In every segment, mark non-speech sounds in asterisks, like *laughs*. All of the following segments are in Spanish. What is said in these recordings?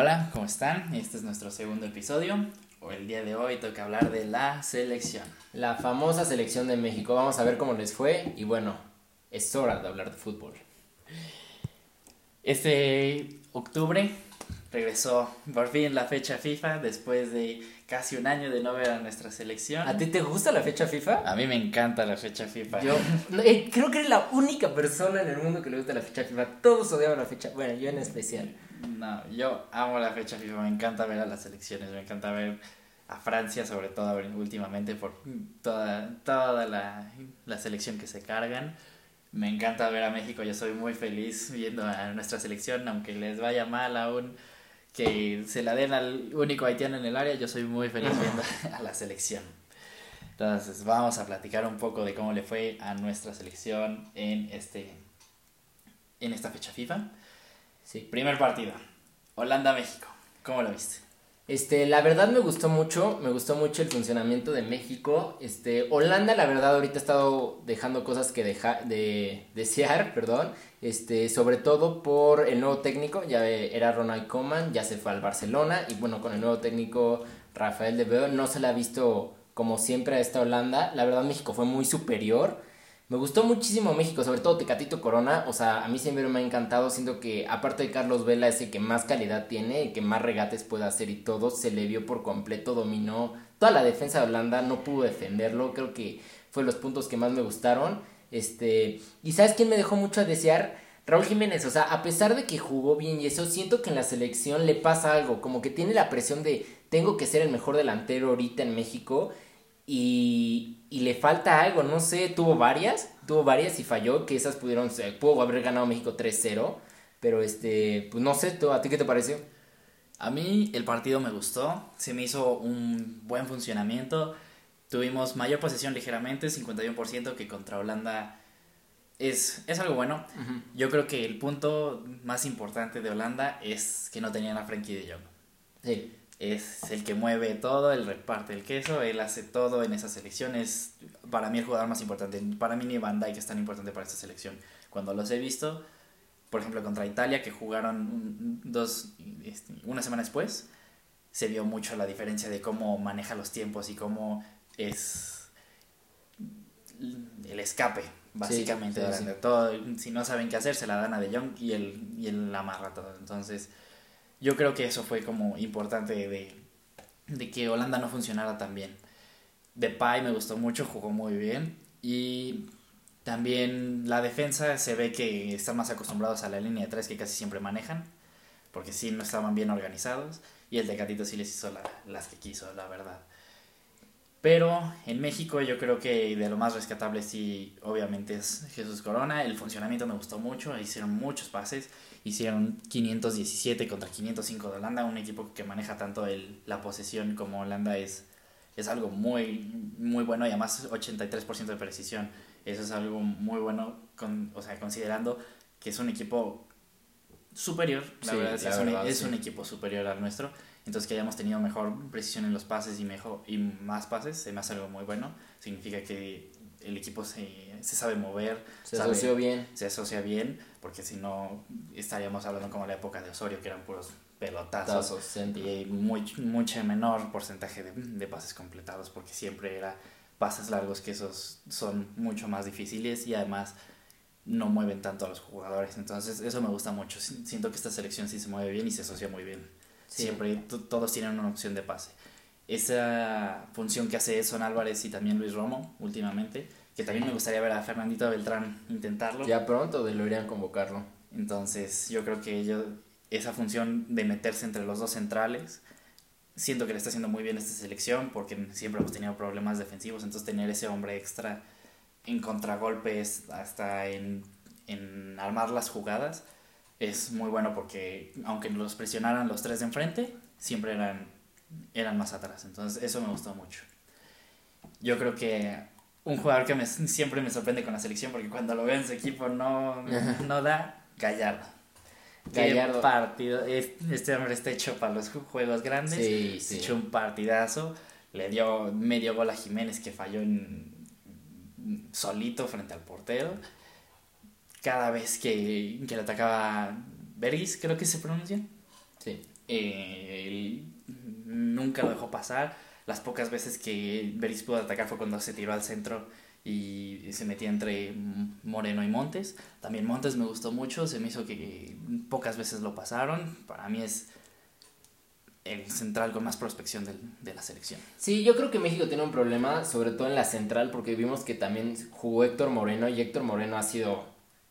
Hola, ¿cómo están? Este es nuestro segundo episodio. El día de hoy toca hablar de la selección. La famosa selección de México. Vamos a ver cómo les fue y bueno, es hora de hablar de fútbol. Este octubre regresó por fin la fecha FIFA después de casi un año de no ver a nuestra selección. ¿A ti te gusta la fecha FIFA? A mí me encanta la fecha FIFA. Yo eh, creo que eres la única persona en el mundo que le gusta la fecha FIFA. Todos odiaban la fecha. Bueno, yo en especial. No, yo amo la fecha FIFA. Me encanta ver a las selecciones. Me encanta ver a Francia, sobre todo últimamente, por toda, toda la, la selección que se cargan. Me encanta ver a México. Yo soy muy feliz viendo a nuestra selección, aunque les vaya mal aún que se la den al único haitiano en el área, yo soy muy feliz viendo *laughs* a la selección. Entonces, vamos a platicar un poco de cómo le fue a nuestra selección en este en esta fecha FIFA. Sí. Primer partido. Holanda-México. ¿Cómo lo viste? Este, la verdad me gustó mucho, me gustó mucho el funcionamiento de México. Este, Holanda, la verdad, ahorita ha estado dejando cosas que deja, de desear, *laughs* perdón. Este, sobre todo por el nuevo técnico, ya era Ronald Koeman, ya se fue al Barcelona y bueno, con el nuevo técnico Rafael de Veo no se le ha visto como siempre a esta Holanda. La verdad México fue muy superior. Me gustó muchísimo México, sobre todo Tecatito Corona. O sea, a mí siempre me ha encantado. Siento que, aparte de Carlos Vela, es el que más calidad tiene, el que más regates puede hacer y todo. Se le vio por completo, dominó toda la defensa de Holanda. No pudo defenderlo. Creo que fue los puntos que más me gustaron. Este, y ¿sabes quién me dejó mucho a desear? Raúl Jiménez, o sea, a pesar de que jugó bien y eso, siento que en la selección le pasa algo, como que tiene la presión de tengo que ser el mejor delantero ahorita en México y, y le falta algo, no sé, tuvo varias, tuvo varias y falló, que esas pudieron pudo haber ganado México 3-0, pero este, pues no sé, ¿a ti qué te pareció? A mí el partido me gustó, se me hizo un buen funcionamiento, tuvimos mayor posesión ligeramente, 51% que contra Holanda es, es algo bueno. Yo creo que el punto más importante de Holanda es que no tenían a Frankie de Jong. Sí es el que mueve todo, el reparte el queso, él hace todo en esa selección, es para mí el jugador más importante, para mí ni Van Dijk es tan importante para esta selección. Cuando los he visto, por ejemplo contra Italia, que jugaron dos, este, una semana después, se vio mucho la diferencia de cómo maneja los tiempos y cómo es el escape, básicamente. Todo, si no saben qué hacer, se la dan a De Jong y él, y él amarra todo. Entonces yo creo que eso fue como importante de, de que Holanda no funcionara tan bien. Depay me gustó mucho, jugó muy bien y también la defensa se ve que están más acostumbrados a la línea de tres que casi siempre manejan, porque sí no estaban bien organizados y el Tecatito sí les hizo las que quiso, la verdad. Pero en México yo creo que de lo más rescatable sí, obviamente es Jesús Corona. El funcionamiento me gustó mucho, hicieron muchos pases, hicieron 517 contra 505 de Holanda, un equipo que maneja tanto el, la posesión como Holanda es, es algo muy, muy bueno y además 83% de precisión. Eso es algo muy bueno, con, o sea, considerando que es un equipo superior, la verdad, es, un, equipo superior al nuestro entonces que hayamos tenido mejor precisión en los pases y, mejor, y más pases, se me hace algo muy bueno. Significa que el equipo se, se sabe mover. Se asoció bien. Se asocia bien, porque si no estaríamos hablando como la época de Osorio, que eran puros pelotazos. y muy, mucho menor porcentaje de, de pases completados, porque siempre era pases largos que esos son mucho más difíciles y además no mueven tanto a los jugadores. Entonces eso me gusta mucho. Siento que esta selección sí se mueve bien y se asocia muy bien. Siempre todos tienen una opción de pase. Esa función que hace Son Álvarez y también Luis Romo últimamente, que también me gustaría ver a Fernandito Beltrán intentarlo. Ya pronto deberían convocarlo. Entonces yo creo que ellos, esa función de meterse entre los dos centrales, siento que le está haciendo muy bien esta selección porque siempre hemos tenido problemas defensivos, entonces tener ese hombre extra en contragolpes, hasta en, en armar las jugadas, es muy bueno porque aunque los presionaran los tres de enfrente, siempre eran, eran más atrás. Entonces eso me gustó mucho. Yo creo que un jugador que me, siempre me sorprende con la selección porque cuando lo veo en su equipo no, no da, Gallardo. Gallardo. partido. Este hombre está hecho para los juegos grandes. Sí, sí. Hecho un partidazo. Le dio medio gol a Jiménez que falló en, solito frente al portero cada vez que, que le atacaba Bergis, creo que se pronuncia. Sí. Eh, nunca lo dejó pasar. Las pocas veces que Beris pudo atacar fue cuando se tiró al centro y se metía entre Moreno y Montes. También Montes me gustó mucho, se me hizo que pocas veces lo pasaron. Para mí es el central con más prospección de, la selección. Sí, yo creo que México tiene un problema, sobre todo en la central, porque vimos que también jugó Héctor Moreno y Héctor Moreno ha sido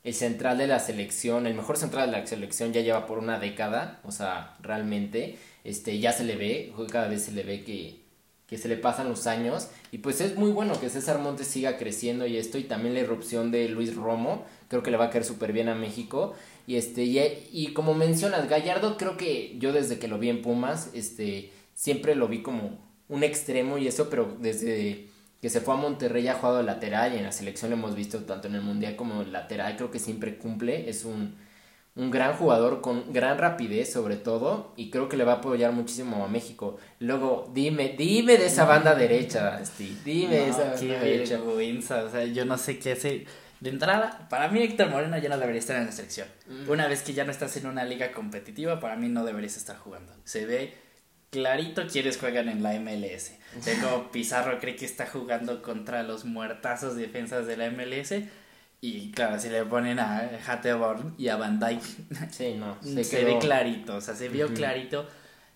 el central de la selección, el mejor central de la selección ya lleva por una década, o sea, realmente, este, ya se le ve, cada vez se le ve que, que se le pasan los años. Y pues es muy bueno que César Montes siga creciendo y esto y también la irrupción de Luis Romo, creo que le va a caer súper bien a México. Y este, y, como mencionas, Gallardo creo que yo desde que lo vi en Pumas, este, siempre lo vi como un extremo y eso, pero desde que se fue a Monterrey ha jugado lateral y en la selección lo hemos visto tanto en el Mundial como en lateral, creo que siempre cumple, es un, un gran jugador con gran rapidez sobre todo y creo que le va a apoyar muchísimo a México. Luego, dime, dime de esa banda derecha, Steve, dime de esa banda derecha. o sea, yo no sé qué hacer de entrada, para mí Héctor Moreno ya no debería estar en la selección. Mm. Una vez que ya no estás en una liga competitiva, para mí no deberías estar jugando. Se ve clarito quienes juegan en la MLS. Tengo Pizarro cree que está jugando contra los muertazos defensas de la MLS. Y claro, si le ponen a Hatteborn y a Van Dyke, *laughs* se, ve clarito. O sea, se vio clarito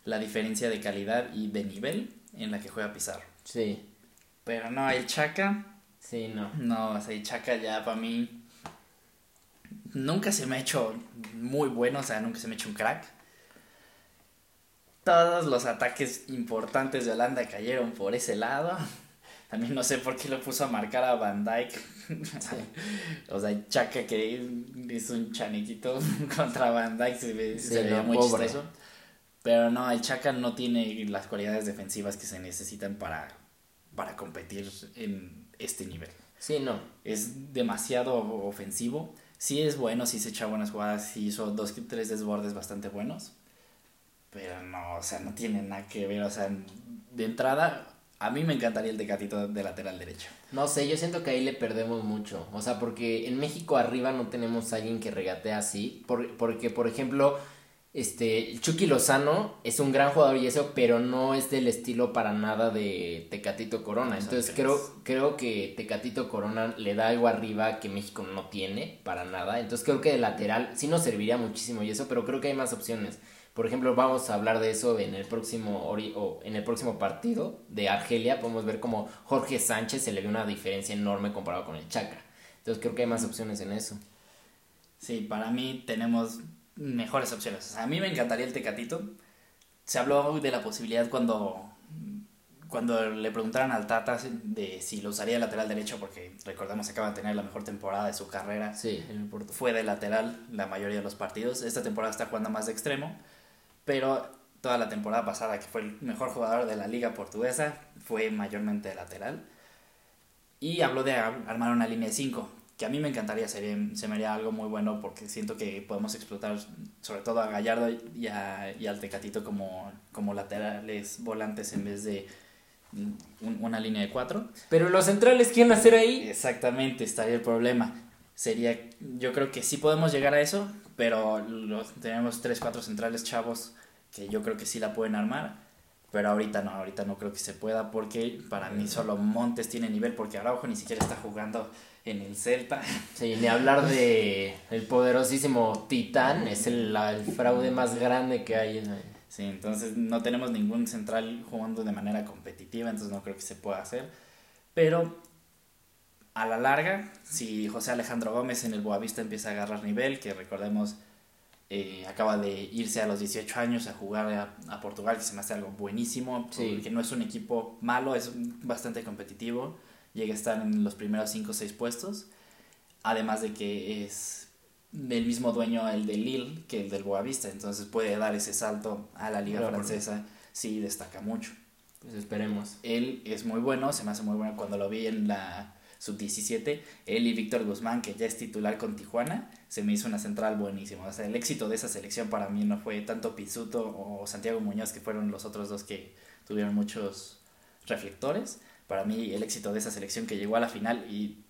la diferencia de calidad y de nivel en la que juega Pizarro. Sí. Pero no, el Chaca Sí, no. No, o sea, Chaca ya para mí nunca se me ha hecho muy bueno, o sea, nunca se me ha hecho un crack. Todos los ataques importantes de Holanda cayeron por ese lado. *laughs* También no sé por qué lo puso a marcar a Van Dyke. *laughs* o sea, Chaca que hizo un chaniquito *laughs* contra Van Dyke se, ve, muy chistoso. Pero no, el Chaca no tiene las cualidades defensivas que se necesitan para, para competir en, este nivel. Sí, no. Es demasiado ofensivo. Sí es bueno, sí se echa buenas jugadas, sí hizo dos, tres desbordes bastante buenos. Pero no, o sea, no tiene nada que ver. O sea, de entrada, a mí me encantaría el Tecatito de lateral derecho. No sé, yo siento que ahí le perdemos mucho. O sea, porque en México arriba no tenemos a alguien que regatee así. porque, por ejemplo, este, Chucky Lozano es un gran jugador y eso, pero no es del estilo para nada de Tecatito Corona. Entonces creo, creo que Tecatito Corona le da algo arriba que México no tiene para nada. Entonces creo que de lateral sí nos serviría muchísimo y eso, pero creo que hay más opciones. Por ejemplo, vamos a hablar de eso en el próximo o en el próximo partido de Argelia. Podemos ver como Jorge Sánchez se le ve una diferencia enorme comparado con el Chaca. Entonces creo que hay más opciones en eso. Sí, para mí tenemos mejores opciones. a mí me encantaría el Tecatito. Se habló de la posibilidad cuando, cuando le preguntaran al Tata de si lo usaría de lateral derecho, porque recordemos que acaba de tener la mejor temporada de su carrera. Sí, Fue de lateral la mayoría de los partidos. Esta temporada está jugando más de extremo, pero toda la temporada pasada, que fue el mejor jugador de la liga portuguesa, fue mayormente lateral. Y habló de armar una línea de 5, que a mí me encantaría, sería, se me haría algo muy bueno porque siento que podemos explotar sobre todo a Gallardo y, y al Tecatito como, como laterales volantes en vez de una línea de cuatro. Pero los centrales, ¿quién hacer ahí? Exactamente, estaría el problema. Sería, yo creo que sí podemos llegar a eso, pero los, tenemos tres, cuatro centrales chavos que yo creo que sí la pueden armar. Pero ahorita no, ahorita no creo que se pueda porque para mí solo Montes tiene nivel porque Araujo ni siquiera está jugando en el Celta. *laughs* Sí, ni hablar de el poderosísimo Titán, es el, fraude más grande que hay. Sí, entonces no tenemos ningún central jugando de manera competitiva, entonces no creo que se pueda hacer. Pero a la larga, si José Alejandro Gómez en el Boavista empieza a agarrar nivel, que recordemos eh, acaba de irse a los 18 años a jugar a, Portugal, que se me hace algo buenísimo, que no es un equipo malo, es bastante competitivo llega a estar en los primeros 5 o 6 puestos. Además de que es del mismo dueño el de Lille que el del Boavista, entonces puede dar ese salto a la liga francesa, sí destaca mucho. Pues esperemos. Él es muy bueno, se me hace muy bueno cuando lo vi en la sub-17, él y Víctor Guzmán, que ya es titular con Tijuana, se me hizo una central buenísima. O sea, el éxito de esa selección para mí no fue tanto Pizzuto o Santiago Muñoz, que fueron los otros dos que tuvieron muchos reflectores, para mí el éxito de esa selección que llegó a la final y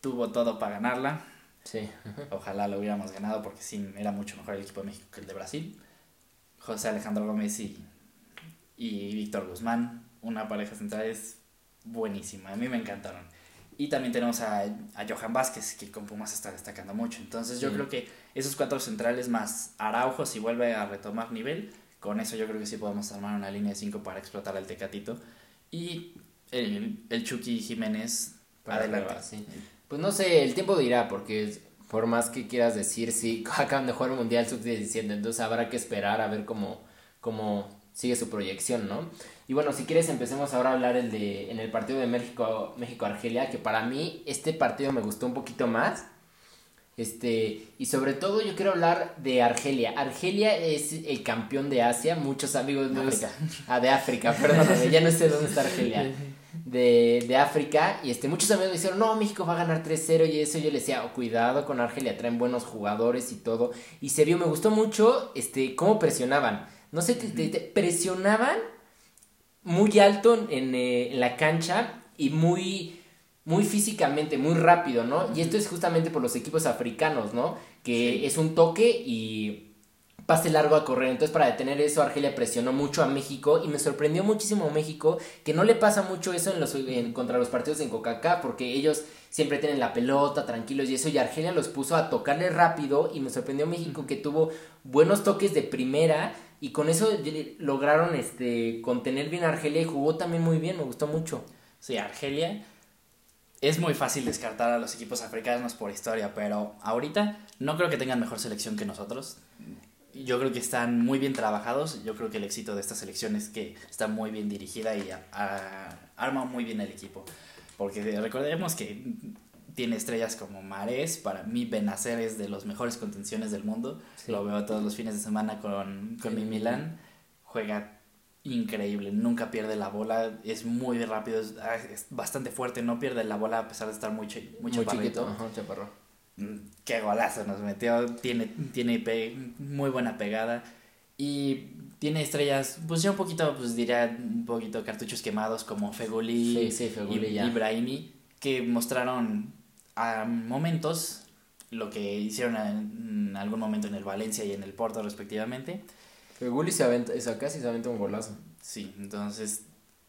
tuvo todo para ganarla. Sí. *laughs* Ojalá lo hubiéramos ganado porque sí, era mucho mejor el equipo de México que el de Brasil. José Alejandro Gómez y, y Víctor Guzmán, una pareja central es buenísima, a mí me encantaron. Y también tenemos a, a Johan Vázquez, que con Pumas está destacando mucho. Entonces yo creo que esos cuatro centrales más Araujo, si vuelve a retomar nivel, con eso yo creo que sí podemos armar una línea de cinco para explotar al Tecatito. Y el, el Chucky Jiménez, para adelante. sí. Pues no sé, el tiempo dirá, porque por más que quieras decir, sí, *laughs* acaban de jugar un Mundial Sub-17, entonces habrá que esperar a ver cómo, cómo sigue su proyección, ¿no? Y bueno, si quieres empecemos ahora a hablar el de, en el partido de México, México-Argelia, que para mí este partido me gustó un poquito más. Este, y sobre todo yo quiero hablar de Argelia. Argelia es el campeón de Asia, muchos amigos de África. *laughs* Ah, de África, perdón, ya no sé dónde está Argelia. De, de, África y este, muchos amigos me dijeron, no, México va a ganar 3-0 y eso yo le decía, oh, cuidado con Argelia, traen buenos jugadores y todo. Y se vio, me gustó mucho este, cómo presionaban. No sé, te presionaban muy alto eh, en, la cancha y muy, muy físicamente, muy rápido, ¿no? Y esto es justamente por los equipos africanos, ¿no? Que es un toque y pase largo a correr. Entonces, para detener eso, Argelia presionó mucho a México y me sorprendió muchísimo México, que no le pasa mucho eso en los, contra los partidos en Coca-Cola, porque ellos siempre tienen la pelota, tranquilos y eso, y Argelia los puso a tocarle rápido y me sorprendió México que tuvo buenos toques de primera y con eso lograron este contener bien a Argelia y jugó también muy bien, me gustó mucho. Sí, Argelia es muy fácil descartar a los equipos africanos por historia, pero ahorita no creo que tengan mejor selección que nosotros. Yo creo que están muy bien trabajados. Yo creo que el éxito de esta selección es que está muy bien dirigida y arma muy bien el equipo. Porque recordemos que tiene estrellas como Mares, para mí Benacer es de los mejores contenciones del mundo, lo veo todos los fines de semana con, con mi Milan, juega increíble, nunca pierde la bola, es muy rápido, es, ah, bastante fuerte, no pierde la bola a pesar de estar muy, muy, muy chiquito. chaparro. Mm, qué golazo nos metió, tiene, tiene muy buena pegada y tiene estrellas, pues ya un poquito, pues diría un poquito cartuchos quemados como Feguli, y Brahimi, que mostraron a momentos lo que hicieron en, algún momento en el Valencia y en el Porto respectivamente. Gulli se aventa, casi se aventa un golazo. Sí, entonces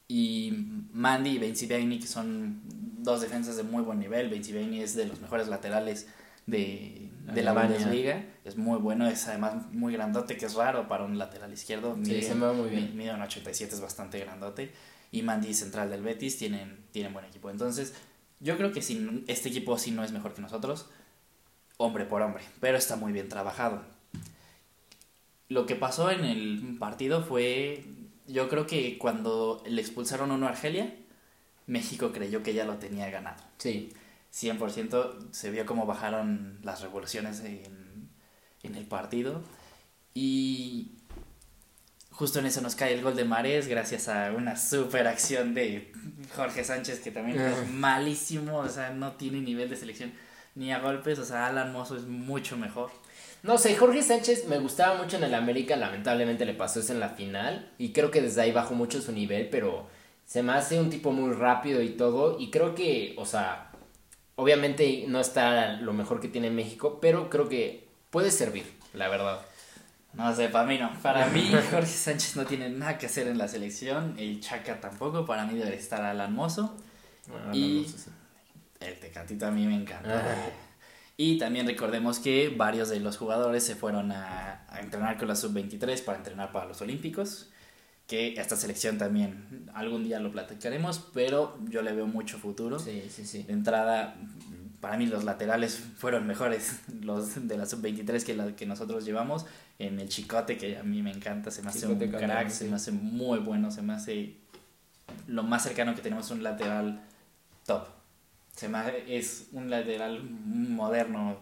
y Mandy y Bencibaini que son dos defensas de muy buen nivel. Bencibaini es de los mejores laterales de, de la Bundesliga. Es muy bueno, es además muy grandote, que es raro para un lateral izquierdo. Sí, se mueve muy bien. Mide un 87, es bastante grandote. Y Mandy central del Betis tienen, tienen buen equipo. Entonces, yo creo que si, este equipo sí no es mejor que nosotros, hombre por hombre, pero está muy bien trabajado. Lo que pasó en el partido fue, yo creo que cuando le expulsaron uno a Argelia, México creyó que ya lo tenía ganado. Sí. 100% se vio cómo bajaron las revoluciones en, en el partido. Y Justo en eso nos cae el gol de Mares gracias a una super acción de Jorge Sánchez que también es ah. malísimo, o sea, no tiene nivel de selección ni a golpes, o sea, Alan Mozo es mucho mejor. No sé, Jorge Sánchez me gustaba mucho en el América, lamentablemente le pasó eso en la final y creo que desde ahí bajó mucho su nivel, pero se me hace un tipo muy rápido y todo y creo que, o sea, obviamente no está lo mejor que tiene México, pero creo que puede servir, la verdad. No sé, para mí no. Para *laughs* mí, Jorge Sánchez no tiene nada que hacer en la selección. El Chaca tampoco. Para mí debe estar Alan Mozo. Ah, y el Tecatito a mí me encanta. Ah. Y también recordemos que varios de los jugadores se fueron a, entrenar con la sub-23 para entrenar para los Olímpicos. Que esta selección también algún día lo platicaremos, pero yo le veo mucho futuro. Sí, sí, sí. De entrada, para mí los laterales fueron mejores los de la sub-23 que la que nosotros llevamos. En el Chicote que a mí me encanta se me hace un crack se me hace muy bueno se me hace lo más cercano que tenemos un lateral top. Se me es un lateral moderno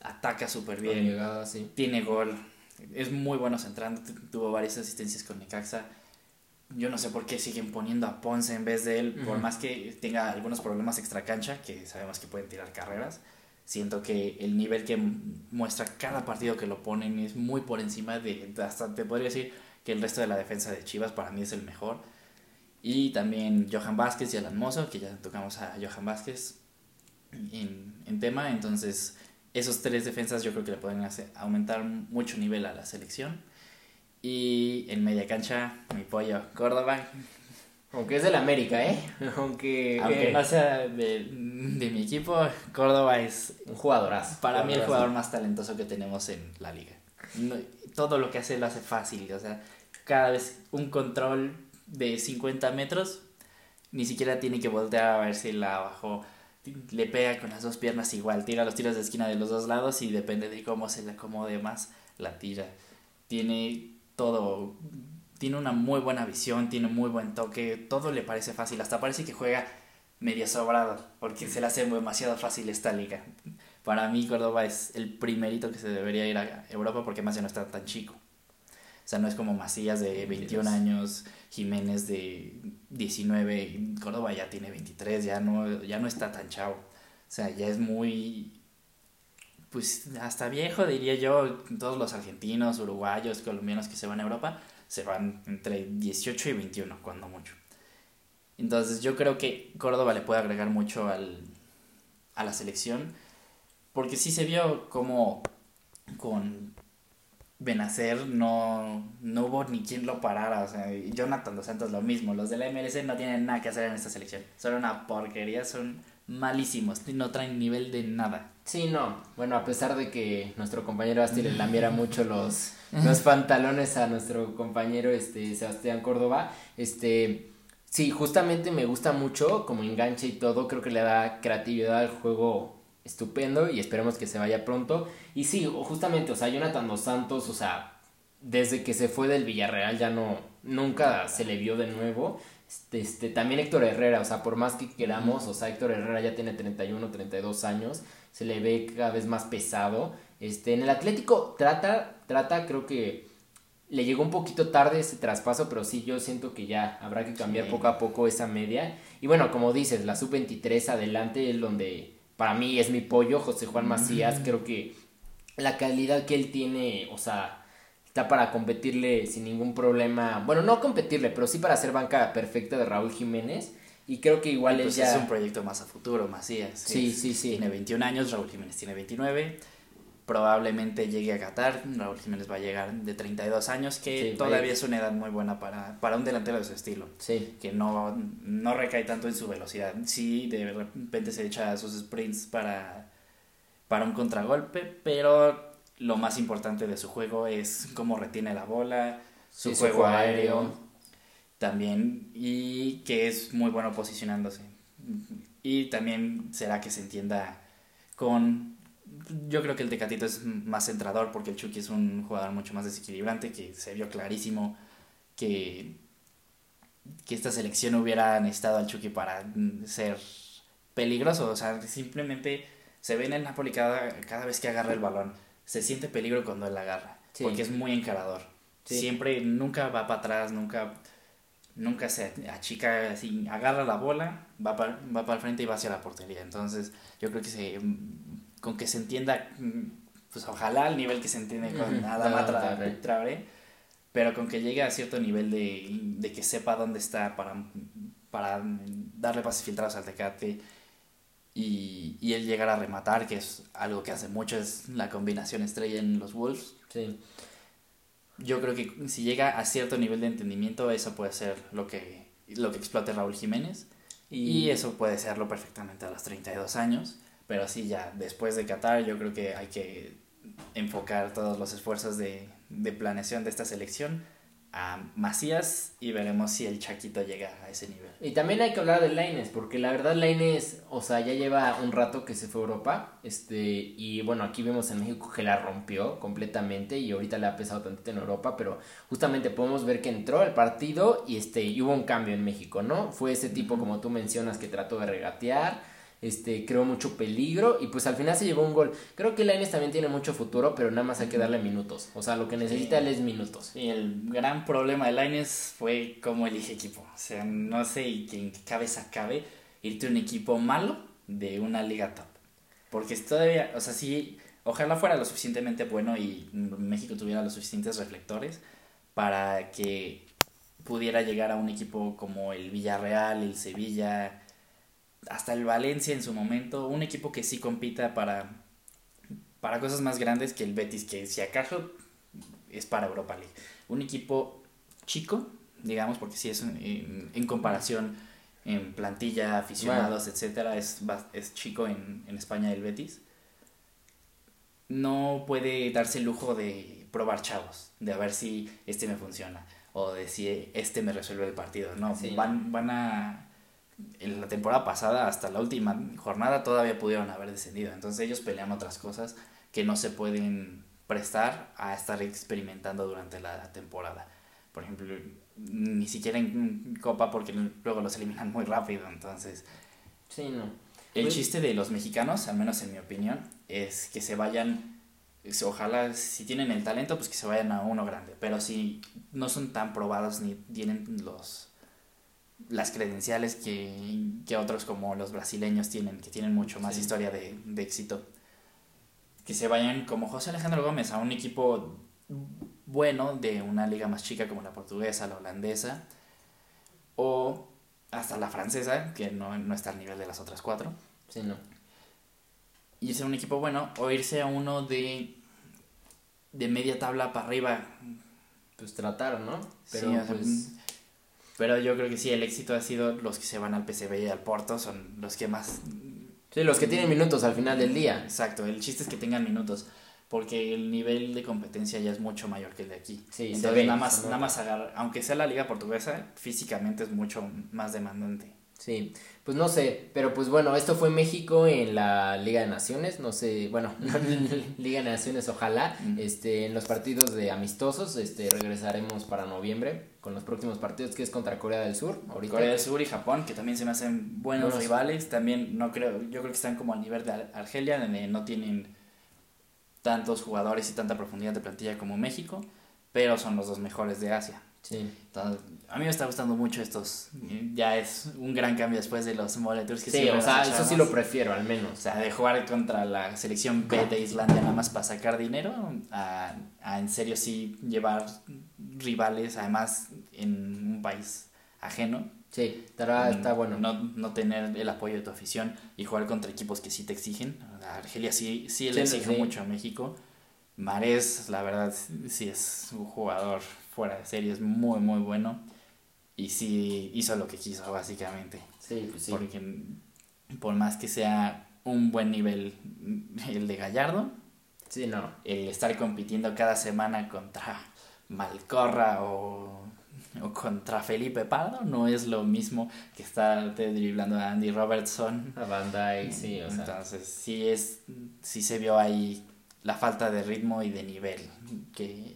ataca súper bien tiene gol es muy bueno centrando tuvo varias asistencias con Necaxa yo no sé por qué siguen poniendo a Ponce en vez de él, por más que tenga algunos problemas extra cancha, que sabemos que pueden tirar carreras. Siento que el nivel que muestra cada partido que lo ponen es muy por encima de, hasta te podría decir que el resto de la defensa de Chivas para mí es el mejor. Y también Johan Vázquez y Alan Mozo, que ya tocamos a Johan Vázquez en, en tema. Entonces, esos tres defensas yo creo que le pueden hacer, aumentar mucho nivel a la selección. Y en media cancha, mi pollo, Córdoba. Aunque es del América, ¿eh? *laughs* Aunque, Aunque no sea de, mi equipo, Córdoba es... Un jugadorazo. Para mí el jugador más talentoso que tenemos en la liga. todo lo que hace lo hace fácil, o sea, cada vez un control de 50 metros, ni siquiera tiene que voltear a ver si la bajó. Le pega con las dos piernas igual, tira los tiros de esquina de los dos lados y depende de cómo se le acomode más, la tira. Tiene todo, tiene una muy buena visión, tiene muy buen toque, todo le parece fácil, hasta parece que juega medio sobrado, porque se le hace demasiado fácil esta liga. Para mí Córdoba es el primerito que se debería ir a Europa porque más ya no está tan chico. O sea, no es como Macías de 21 años, Jiménez de 19, Córdoba ya tiene 23, ya no, ya no está tan chavo. O sea, ya es muy, pues hasta viejo diría yo, todos los argentinos, uruguayos, colombianos que se van a Europa, se van entre 18 y 21, cuando mucho. Entonces yo creo que Córdoba le puede agregar mucho al, a la selección, porque sí se vio como con Benacer no, no hubo ni quien lo parara. O sea, Jonathan Dos Santos lo mismo. Los de la MLC no tienen nada que hacer en esta selección. Son una porquería, son malísimos. No traen nivel de nada. Sí, no. Bueno, a pesar de que nuestro compañero Asti le lambiera *laughs* mucho los, los pantalones a nuestro compañero este Sebastián Córdoba, este sí, justamente me gusta mucho como enganche y todo. Creo que le da creatividad al juego estupendo y esperemos que se vaya pronto. Y sí, justamente, o sea, Jonathan Dos Santos, o sea, desde que se fue del Villarreal ya no, nunca se le vio de nuevo. Este, este, también Héctor Herrera, o sea, por más que queramos, o sea, Héctor Herrera ya tiene 31, 32 años, se le ve cada vez más pesado. Este, en el Atlético trata, trata, creo que le llegó un poquito tarde ese traspaso, pero sí, yo siento que ya habrá que cambiar poco a poco esa media. Y bueno, como dices, la sub-23 adelante es donde para mí es mi pollo, José Juan Macías, creo que la calidad que él tiene, o sea, está para competirle sin ningún problema, bueno, no competirle, pero sí para ser banca perfecta de Raúl Jiménez. Y creo que igual pues es un proyecto más a futuro, Macías. Sí, sí, sí. Tiene 21 años, Raúl Jiménez tiene 29 probablemente llegue a Qatar. Raúl Jiménez va a llegar de 32 años, que todavía es una edad muy buena para, para un delantero de su estilo. Sí. Que no, no recae tanto en su velocidad. Sí, de repente se echa sus sprints para, para un contragolpe, pero lo más importante de su juego es cómo retiene la bola, su juego aéreo también, y que es muy bueno posicionándose. Y también será que se entienda con yo creo que el Tecatito es más centrador porque el Chucky es un jugador mucho más desequilibrante que se vio clarísimo que, que esta selección hubiera necesitado al Chucky para ser peligroso. O sea, simplemente se ve en el Napoli cada, vez que agarra el balón. Se siente peligro cuando él agarra. Porque es muy encarador. Siempre, nunca va para atrás, nunca, nunca se achica así. Agarra la bola, va para, va para el frente y va hacia la portería. Entonces, yo creo que se con que se entienda, mm, pues ojalá al nivel que se entiende con Adama Traoré, pero con que llegue a cierto nivel de, de que sepa dónde está para, para darle pases filtrados al Tecate y, y, él llegar a rematar, que es algo que hace mucho, es la combinación estrella en los Wolves. Sí. Yo creo que si llega a cierto nivel de entendimiento, eso puede ser lo que, lo que explote Raúl Jiménez. Y, y eso puede serlo perfectamente a los 32 años. Pero sí, ya después de Qatar yo creo que hay que enfocar todos los esfuerzos de, de planeación de esta selección a Macías y veremos si el Chaquito llega a ese nivel. Y también hay que hablar de Laines, porque la verdad Laines, o sea, ya lleva un rato que se fue a Europa, este, y bueno, aquí vemos en México que la rompió completamente y ahorita le ha pesado tantito en Europa, pero justamente podemos ver que entró al partido y este, y hubo un cambio en México, ¿no? Fue ese tipo como tú mencionas que trató de regatear, este, creó mucho peligro y pues al final se llevó un gol. Creo que Laines también tiene mucho futuro, pero nada más hay que darle minutos. O sea, lo que necesita él es minutos. Y el gran problema de Laines fue cómo elige equipo. O sea, no sé qué cabeza cabe irte a un equipo malo de una liga top. Porque todavía, o sea, sí, ojalá fuera lo suficientemente bueno y México tuviera los suficientes reflectores para que pudiera llegar a un equipo como el Villarreal, el Sevilla, hasta el Valencia en su momento, un equipo que sí compita para, para cosas más grandes que el Betis, que si acaso es para Europa League. Un equipo chico, digamos, porque si es en, en comparación en plantilla, aficionados, etcétera, es, es chico en, en España el Betis. No puede darse el lujo de probar chavos, de a ver si este me funciona o de si este me resuelve el partido. No, van, van a. En la temporada pasada, hasta la última jornada, todavía pudieron haber descendido. Entonces ellos pelean otras cosas que no se pueden prestar a estar experimentando durante la temporada. Por ejemplo, ni siquiera en Copa porque luego los eliminan muy rápido, entonces... Sí, no. El pues chiste de los mexicanos, al menos en mi opinión, es que se vayan, ojalá si tienen el talento, pues que se vayan a uno grande, pero si no son tan probados ni tienen los las credenciales que, que otros como los brasileños tienen, que tienen mucho más historia de, de éxito, que se vayan como José Alejandro Gómez a un equipo bueno de una liga más chica como la portuguesa, la holandesa, o hasta la francesa, que no, no está al nivel de las otras cuatro. Sí, no. Irse a un equipo bueno, o irse a uno de, de media tabla para arriba. Pues tratar, ¿no? Pero, pues... pero yo creo que sí, el éxito ha sido los que se van al PCB y al Porto, son los que más... Sí, los que tienen minutos al final del día. Exacto, el chiste es que tengan minutos porque el nivel de competencia ya es mucho mayor que el de aquí. Sí, Entonces, nada más, nada más agarrar, aunque sea la liga portuguesa, físicamente es mucho más demandante. Sí, pues no sé, pero pues bueno, esto fue México en la Liga de Naciones, no sé, bueno, *laughs* *laughs* Liga de Naciones ojalá, este, en los partidos de amistosos, este, regresaremos para noviembre con los próximos partidos que es contra Corea del Sur, ahorita. Corea del Sur y Japón, que también se me hacen buenos rivales, también no creo, yo creo que están como al nivel de Argelia, donde no tienen tantos jugadores y tanta profundidad de plantilla como México, pero son los dos mejores de Asia. Sí. a mí me está gustando mucho estos. Ya es un gran cambio después de los Mole que Sí, o sea, eso sí lo prefiero, al menos. O sea, de jugar contra la selección B de Islandia nada más para sacar dinero, a, a en serio sí llevar rivales, además en un país ajeno. Sí, estará, está bueno. No, no tener el apoyo de tu afición y jugar contra equipos que sí te exigen. Argelia sí, sí le exige mucho a México. Marés, la verdad, sí es un jugador fuera de serie, es muy, muy bueno. Y sí hizo lo que quiso, básicamente. Sí, pues sí. Porque por más que sea un buen nivel el de Gallardo, sí, no. el estar compitiendo cada semana contra Malcorra o o contra Felipe Pardo no es lo mismo que estar driblando a Andy Robertson. A Bandai, sí, o sea. Entonces, sí, es, sí se vio ahí la falta de ritmo y de nivel que,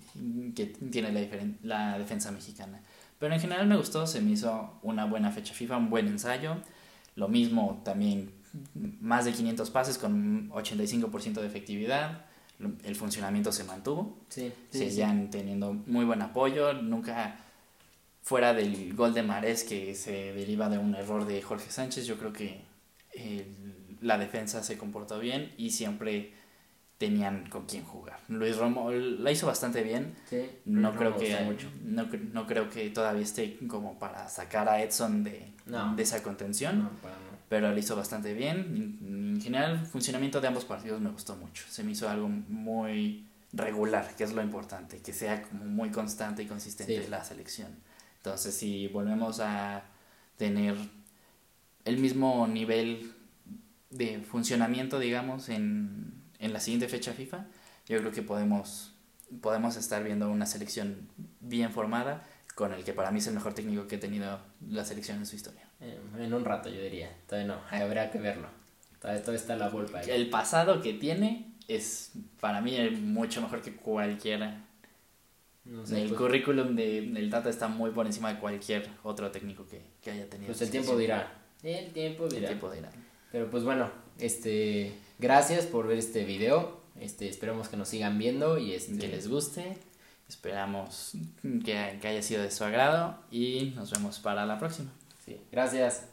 que tiene la, la defensa mexicana. Pero en general me gustó, se me hizo una buena fecha FIFA, un buen ensayo. Lo mismo también, más de 500 pases con 85% de efectividad. El funcionamiento se mantuvo. Sí, Seguían teniendo muy buen apoyo. Nunca fuera del gol de Marés que se deriva de un error de Jorge Sánchez, yo creo que la defensa se comportó bien y siempre tenían con quién jugar. Luis Romo la hizo bastante bien. no creo que No, no, creo que todavía esté como para sacar a Edson de, de esa contención. pero lo hizo bastante bien. En general, el funcionamiento de ambos partidos me gustó mucho. Se me hizo algo muy regular, que es lo importante, que sea como muy constante y consistente la selección. Entonces, si volvemos a tener el mismo nivel de funcionamiento, digamos, en, en la siguiente fecha FIFA, yo creo que podemos, podemos estar viendo una selección bien formada con el que para mí es el mejor técnico que ha tenido la selección en su historia. Eh, en un rato, yo diría. Todavía no, *laughs* habrá que verlo. Todavía, está la vuelta El pasado que tiene es para mí mucho mejor que cualquiera el pues currículum de, del Tata está muy por encima de cualquier otro técnico que, que haya tenido. Pues el tiempo dirá. El tiempo dirá. El tiempo dirá. Pero pues bueno, este, gracias por ver este video. Este, esperamos que nos sigan viendo y este, que les guste. Esperamos que, que haya sido de su agrado y nos vemos para la próxima. Sí, gracias.